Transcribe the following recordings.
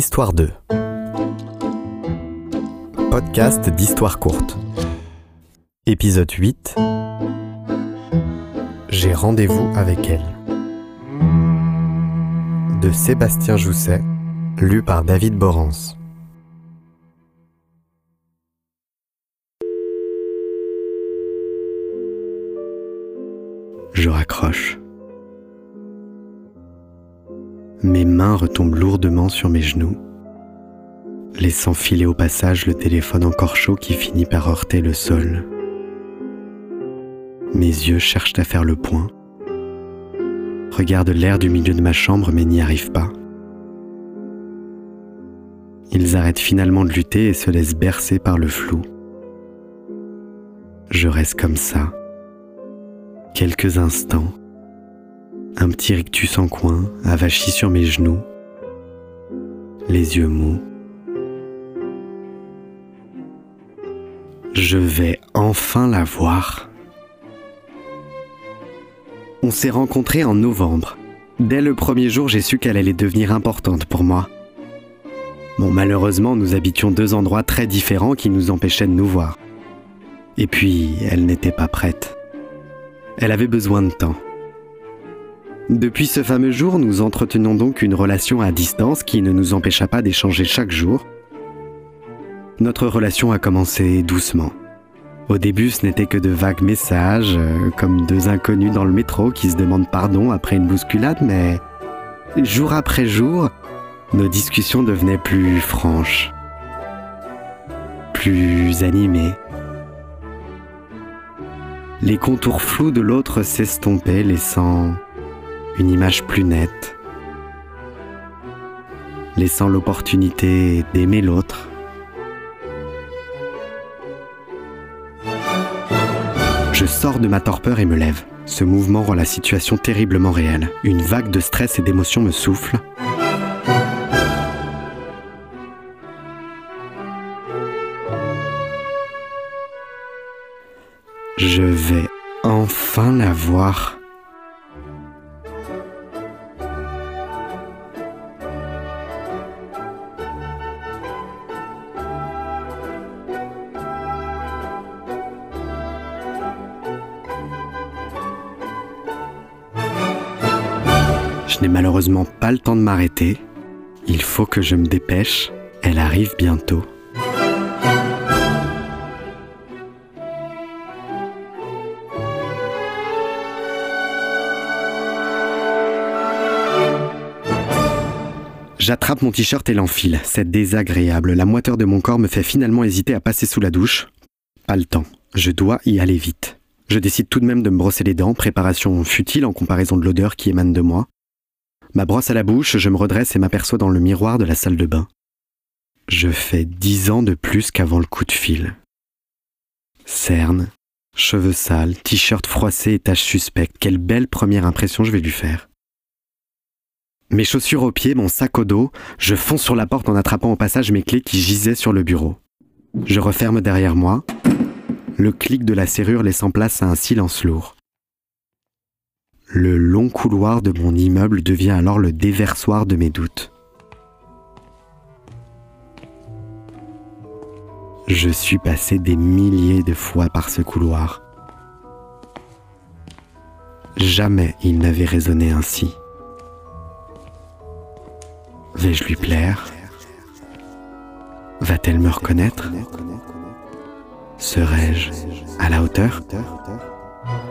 Histoire 2 Podcast d'histoire courte Épisode 8 J'ai rendez-vous avec elle de Sébastien Jousset, lu par David Borance. Je raccroche. Mes mains retombent lourdement sur mes genoux, laissant filer au passage le téléphone encore chaud qui finit par heurter le sol. Mes yeux cherchent à faire le point, regardent l'air du milieu de ma chambre mais n'y arrivent pas. Ils arrêtent finalement de lutter et se laissent bercer par le flou. Je reste comme ça, quelques instants, un petit rictus en coin, avachi sur mes genoux, les yeux mous. Je vais enfin la voir. On s'est rencontrés en novembre. Dès le premier jour, j'ai su qu'elle allait devenir importante pour moi. Bon, malheureusement, nous habitions deux endroits très différents qui nous empêchaient de nous voir. Et puis, elle n'était pas prête. Elle avait besoin de temps. Depuis ce fameux jour, nous entretenions donc une relation à distance qui ne nous empêcha pas d'échanger chaque jour. Notre relation a commencé doucement. Au début, ce n'était que de vagues messages, euh, comme deux inconnus dans le métro qui se demandent pardon après une bousculade, mais jour après jour, nos discussions devenaient plus franches, plus animées. Les contours flous de l'autre s'estompaient, laissant une image plus nette, laissant l'opportunité d'aimer l'autre. Je sors de ma torpeur et me lève. Ce mouvement rend la situation terriblement réelle. Une vague de stress et d'émotion me souffle. Je vais enfin la voir. Je n'ai malheureusement pas le temps de m'arrêter. Il faut que je me dépêche. Elle arrive bientôt. J'attrape mon t-shirt et l'enfile. C'est désagréable. La moiteur de mon corps me fait finalement hésiter à passer sous la douche. Pas le temps. Je dois y aller vite. Je décide tout de même de me brosser les dents, préparation futile en comparaison de l'odeur qui émane de moi. Ma brosse à la bouche, je me redresse et m'aperçois dans le miroir de la salle de bain. Je fais dix ans de plus qu'avant le coup de fil. Cernes, cheveux sales, t-shirt froissé et taches suspectes. Quelle belle première impression je vais lui faire. Mes chaussures aux pieds, mon sac au dos, je fonce sur la porte en attrapant au passage mes clés qui gisaient sur le bureau. Je referme derrière moi, le clic de la serrure laissant place à un silence lourd. Le long couloir de mon immeuble devient alors le déversoir de mes doutes. Je suis passé des milliers de fois par ce couloir. Jamais il n'avait résonné ainsi. Vais-je lui plaire? Va-t-elle me reconnaître? Serais-je à la hauteur?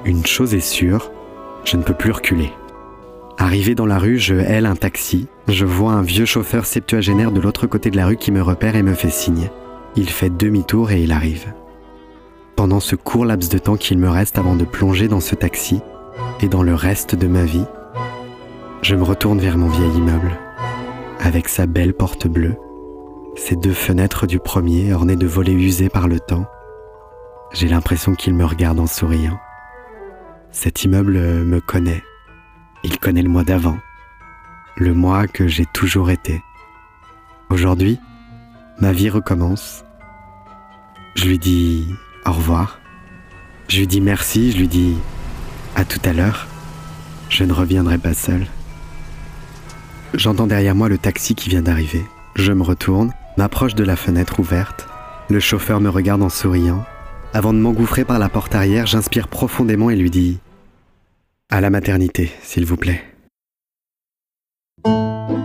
Une chose est sûre, je ne peux plus reculer. Arrivé dans la rue, je hèle un taxi. Je vois un vieux chauffeur septuagénaire de l'autre côté de la rue qui me repère et me fait signe. Il fait demi-tour et il arrive. Pendant ce court laps de temps qu'il me reste avant de plonger dans ce taxi et dans le reste de ma vie, je me retourne vers mon vieil immeuble, avec sa belle porte bleue, ses deux fenêtres du premier ornées de volets usés par le temps. J'ai l'impression qu'il me regarde en souriant. Cet immeuble me connaît. Il connaît le mois d'avant. Le mois que j'ai toujours été. Aujourd'hui, ma vie recommence. Je lui dis au revoir. Je lui dis merci, je lui dis à tout à l'heure. Je ne reviendrai pas seul. J'entends derrière moi le taxi qui vient d'arriver. Je me retourne, m'approche de la fenêtre ouverte. Le chauffeur me regarde en souriant. Avant de m'engouffrer par la porte arrière, j'inspire profondément et lui dis ⁇ À la maternité, s'il vous plaît ⁇